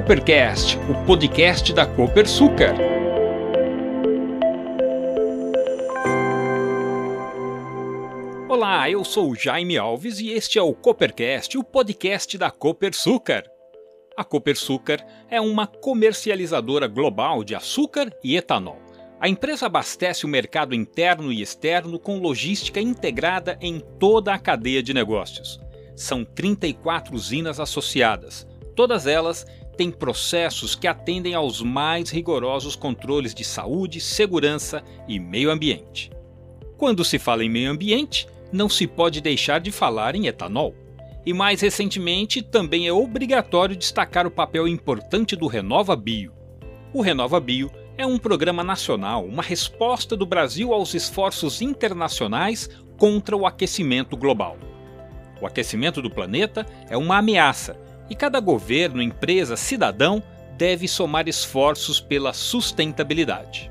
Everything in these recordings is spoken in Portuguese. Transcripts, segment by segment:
Coopercast, o podcast da Copersucar. Olá, eu sou Jaime Alves e este é o Coopercast, o podcast da Copersucar. A Copersucar é uma comercializadora global de açúcar e etanol. A empresa abastece o mercado interno e externo com logística integrada em toda a cadeia de negócios. São 34 usinas associadas, todas elas têm processos que atendem aos mais rigorosos controles de saúde, segurança e meio ambiente. Quando se fala em meio ambiente, não se pode deixar de falar em etanol. E mais recentemente, também é obrigatório destacar o papel importante do Renova Bio. O Renova Bio é um programa nacional, uma resposta do Brasil aos esforços internacionais contra o aquecimento global. O aquecimento do planeta é uma ameaça e cada governo, empresa, cidadão deve somar esforços pela sustentabilidade.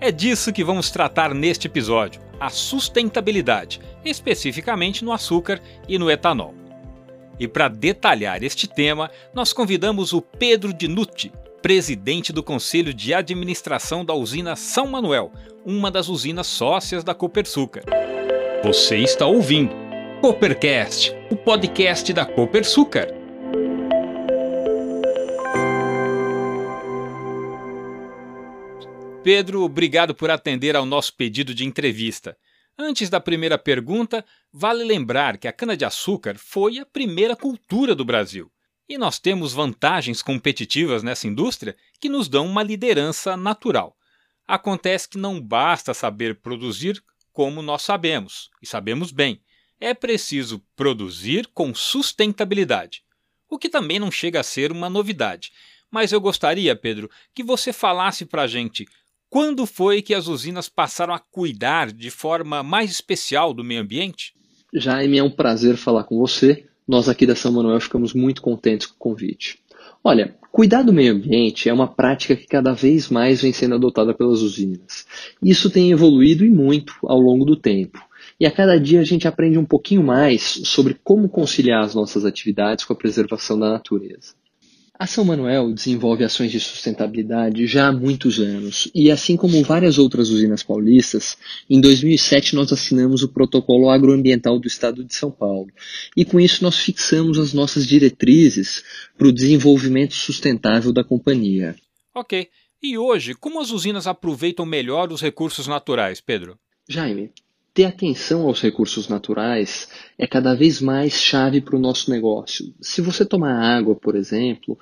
É disso que vamos tratar neste episódio a sustentabilidade, especificamente no açúcar e no etanol. E para detalhar este tema, nós convidamos o Pedro Dinucci, presidente do Conselho de Administração da usina São Manuel, uma das usinas sócias da Copersucar. Você está ouvindo Coopercast, o podcast da Copersucar. Pedro, obrigado por atender ao nosso pedido de entrevista. Antes da primeira pergunta, vale lembrar que a cana-de-açúcar foi a primeira cultura do Brasil. E nós temos vantagens competitivas nessa indústria que nos dão uma liderança natural. Acontece que não basta saber produzir como nós sabemos, e sabemos bem. É preciso produzir com sustentabilidade, o que também não chega a ser uma novidade. Mas eu gostaria, Pedro, que você falasse para a gente quando foi que as usinas passaram a cuidar de forma mais especial do meio ambiente? Jaime, é um prazer falar com você. Nós aqui da São Manuel ficamos muito contentes com o convite. Olha, cuidar do meio ambiente é uma prática que cada vez mais vem sendo adotada pelas usinas. Isso tem evoluído e muito ao longo do tempo. E a cada dia a gente aprende um pouquinho mais sobre como conciliar as nossas atividades com a preservação da natureza. A São Manuel desenvolve ações de sustentabilidade já há muitos anos e, assim como várias outras usinas paulistas, em 2007 nós assinamos o Protocolo Agroambiental do Estado de São Paulo e, com isso, nós fixamos as nossas diretrizes para o desenvolvimento sustentável da companhia. Ok. E hoje, como as usinas aproveitam melhor os recursos naturais, Pedro? Jaime, ter atenção aos recursos naturais é cada vez mais chave para o nosso negócio. Se você tomar água, por exemplo,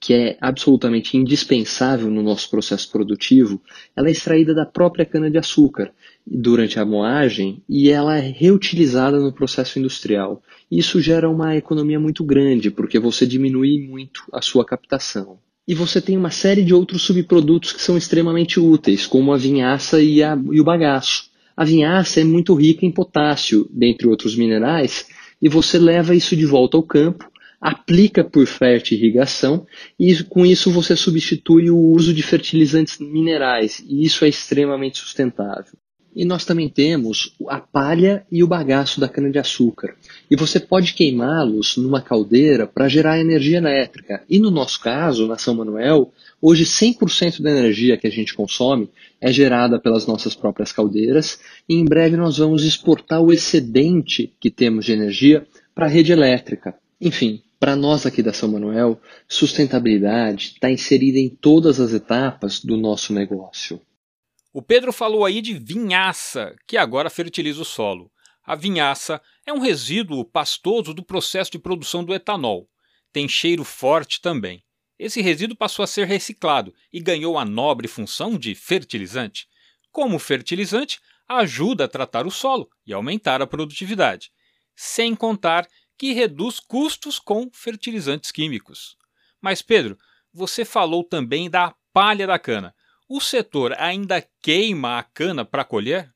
que é absolutamente indispensável no nosso processo produtivo, ela é extraída da própria cana-de-açúcar durante a moagem e ela é reutilizada no processo industrial. Isso gera uma economia muito grande, porque você diminui muito a sua captação. E você tem uma série de outros subprodutos que são extremamente úteis, como a vinhaça e, a, e o bagaço. A vinhaça é muito rica em potássio, dentre outros minerais, e você leva isso de volta ao campo, aplica por fértil irrigação e com isso você substitui o uso de fertilizantes minerais, e isso é extremamente sustentável. E nós também temos a palha e o bagaço da cana-de-açúcar. E você pode queimá-los numa caldeira para gerar energia elétrica. E no nosso caso, na São Manuel, hoje 100% da energia que a gente consome é gerada pelas nossas próprias caldeiras. E em breve nós vamos exportar o excedente que temos de energia para a rede elétrica. Enfim, para nós aqui da São Manuel, sustentabilidade está inserida em todas as etapas do nosso negócio. O Pedro falou aí de vinhaça, que agora fertiliza o solo. A vinhaça é um resíduo pastoso do processo de produção do etanol. Tem cheiro forte também. Esse resíduo passou a ser reciclado e ganhou a nobre função de fertilizante. Como fertilizante, ajuda a tratar o solo e aumentar a produtividade, sem contar que reduz custos com fertilizantes químicos. Mas, Pedro, você falou também da palha da cana. O setor ainda queima a cana para colher?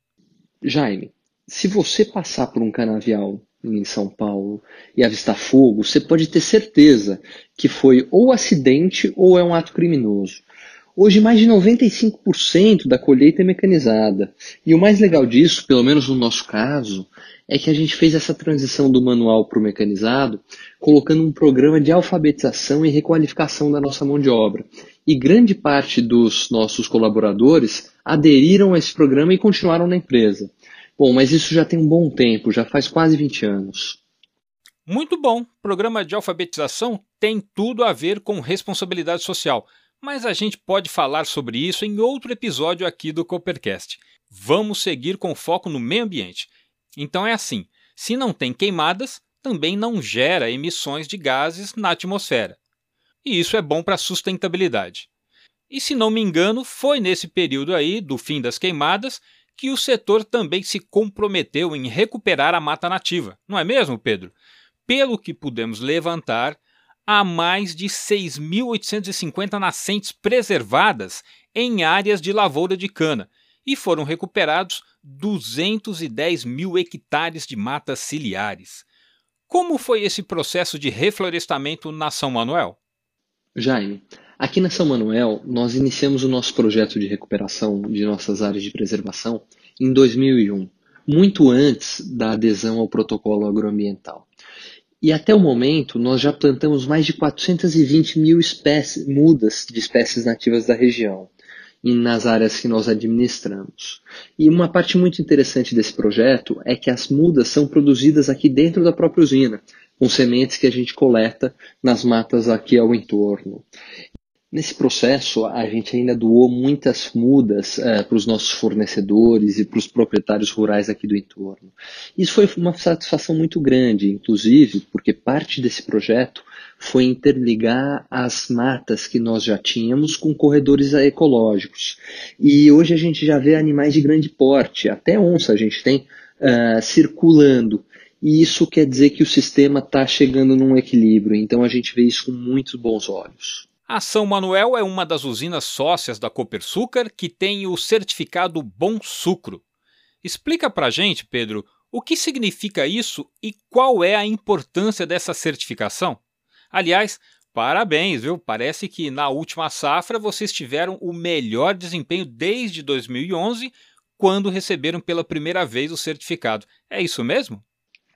Jaime, se você passar por um canavial em São Paulo e avistar fogo, você pode ter certeza que foi ou acidente ou é um ato criminoso. Hoje, mais de 95% da colheita é mecanizada. E o mais legal disso, pelo menos no nosso caso, é que a gente fez essa transição do manual para o mecanizado, colocando um programa de alfabetização e requalificação da nossa mão de obra. E grande parte dos nossos colaboradores aderiram a esse programa e continuaram na empresa. Bom, mas isso já tem um bom tempo, já faz quase 20 anos. Muito bom. Programa de alfabetização tem tudo a ver com responsabilidade social, mas a gente pode falar sobre isso em outro episódio aqui do Coopercast. Vamos seguir com foco no meio ambiente. Então é assim: se não tem queimadas, também não gera emissões de gases na atmosfera. E isso é bom para a sustentabilidade. E se não me engano, foi nesse período aí do fim das queimadas que o setor também se comprometeu em recuperar a mata nativa, não é mesmo, Pedro? Pelo que pudemos levantar, há mais de 6.850 nascentes preservadas em áreas de lavoura de cana e foram recuperados 210 mil hectares de matas ciliares. Como foi esse processo de reflorestamento na São Manuel? Jaime, aqui na São Manuel, nós iniciamos o nosso projeto de recuperação de nossas áreas de preservação em 2001, muito antes da adesão ao protocolo agroambiental. E até o momento, nós já plantamos mais de 420 mil espécies, mudas de espécies nativas da região nas áreas que nós administramos. E uma parte muito interessante desse projeto é que as mudas são produzidas aqui dentro da própria usina, com sementes que a gente coleta nas matas aqui ao entorno. Nesse processo, a gente ainda doou muitas mudas é, para os nossos fornecedores e para os proprietários rurais aqui do entorno. Isso foi uma satisfação muito grande, inclusive porque parte desse projeto foi interligar as matas que nós já tínhamos com corredores ecológicos. E hoje a gente já vê animais de grande porte, até onça a gente tem uh, circulando. E isso quer dizer que o sistema está chegando num equilíbrio, então a gente vê isso com muitos bons olhos. A São Manuel é uma das usinas sócias da Copersucar que tem o certificado Bom Sucro. Explica pra gente, Pedro, o que significa isso e qual é a importância dessa certificação? Aliás, parabéns, viu? Parece que na última safra vocês tiveram o melhor desempenho desde 2011, quando receberam pela primeira vez o certificado. É isso mesmo?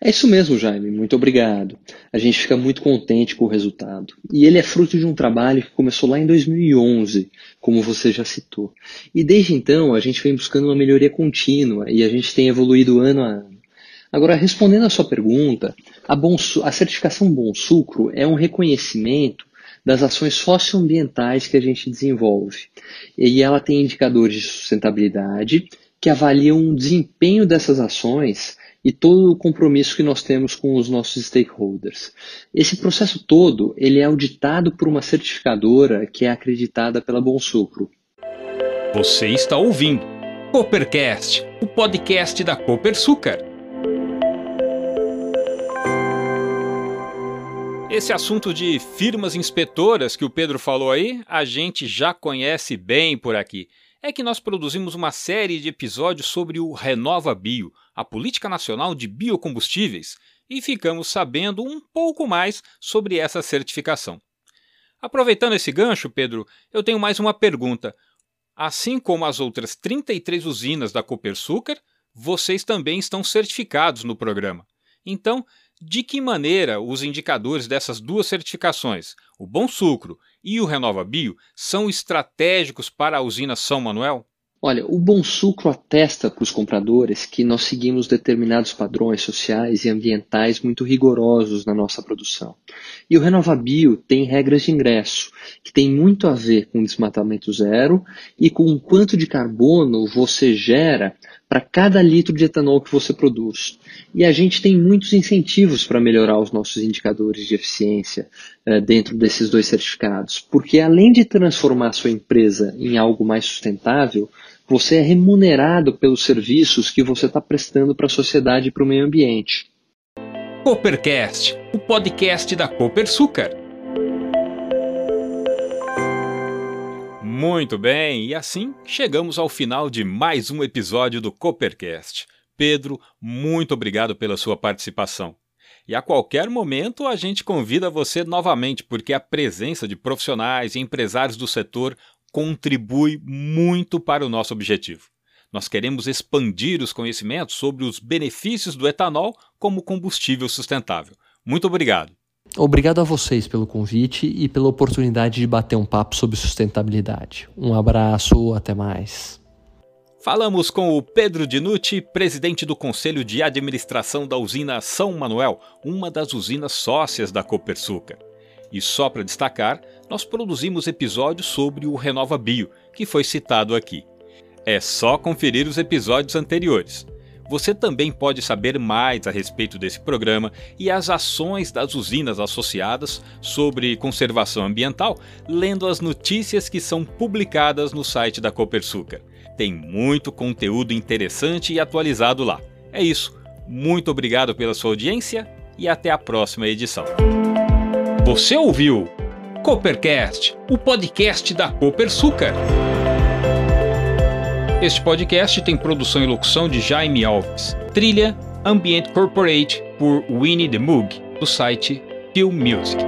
É isso mesmo, Jaime. Muito obrigado. A gente fica muito contente com o resultado. E ele é fruto de um trabalho que começou lá em 2011, como você já citou. E desde então a gente vem buscando uma melhoria contínua e a gente tem evoluído ano a ano. Agora, respondendo à sua pergunta, a, a certificação Bom Sucro é um reconhecimento das ações socioambientais que a gente desenvolve. E ela tem indicadores de sustentabilidade que avaliam o desempenho dessas ações e todo o compromisso que nós temos com os nossos stakeholders. Esse processo todo ele é auditado por uma certificadora que é acreditada pela Bom Sucro. Você está ouvindo Coopercast, o podcast da Copersucar. Esse assunto de firmas inspetoras que o Pedro falou aí, a gente já conhece bem por aqui é que nós produzimos uma série de episódios sobre o Renova Bio, a política nacional de biocombustíveis, e ficamos sabendo um pouco mais sobre essa certificação. Aproveitando esse gancho, Pedro, eu tenho mais uma pergunta. Assim como as outras 33 usinas da Copersucar, vocês também estão certificados no programa. Então, de que maneira os indicadores dessas duas certificações, o Bom Sucro e o Renova Bio, são estratégicos para a usina São Manuel? Olha, o Bom Sucro atesta para os compradores que nós seguimos determinados padrões sociais e ambientais muito rigorosos na nossa produção. E o Renova Bio tem regras de ingresso, que tem muito a ver com desmatamento zero e com o quanto de carbono você gera para cada litro de etanol que você produz. E a gente tem muitos incentivos para melhorar os nossos indicadores de eficiência uh, dentro desses dois certificados, porque além de transformar sua empresa em algo mais sustentável, você é remunerado pelos serviços que você está prestando para a sociedade e para o meio ambiente. Coopercast, o podcast da Copersucar. Muito bem, e assim chegamos ao final de mais um episódio do Coopercast. Pedro, muito obrigado pela sua participação. E a qualquer momento a gente convida você novamente, porque a presença de profissionais e empresários do setor contribui muito para o nosso objetivo. Nós queremos expandir os conhecimentos sobre os benefícios do etanol como combustível sustentável. Muito obrigado. Obrigado a vocês pelo convite e pela oportunidade de bater um papo sobre sustentabilidade. Um abraço, até mais. Falamos com o Pedro Dinucci, presidente do Conselho de Administração da usina São Manuel, uma das usinas sócias da Copersucar. E só para destacar, nós produzimos episódios sobre o Renova Bio, que foi citado aqui. É só conferir os episódios anteriores. Você também pode saber mais a respeito desse programa e as ações das usinas associadas sobre conservação ambiental, lendo as notícias que são publicadas no site da Copersucar. Tem muito conteúdo interessante e atualizado lá. É isso. Muito obrigado pela sua audiência e até a próxima edição. Você ouviu Coopercast, o podcast da Copersucar. Este podcast tem produção e locução de Jaime Alves. Trilha Ambient Corporate por Winnie the Moog, do site Film Music.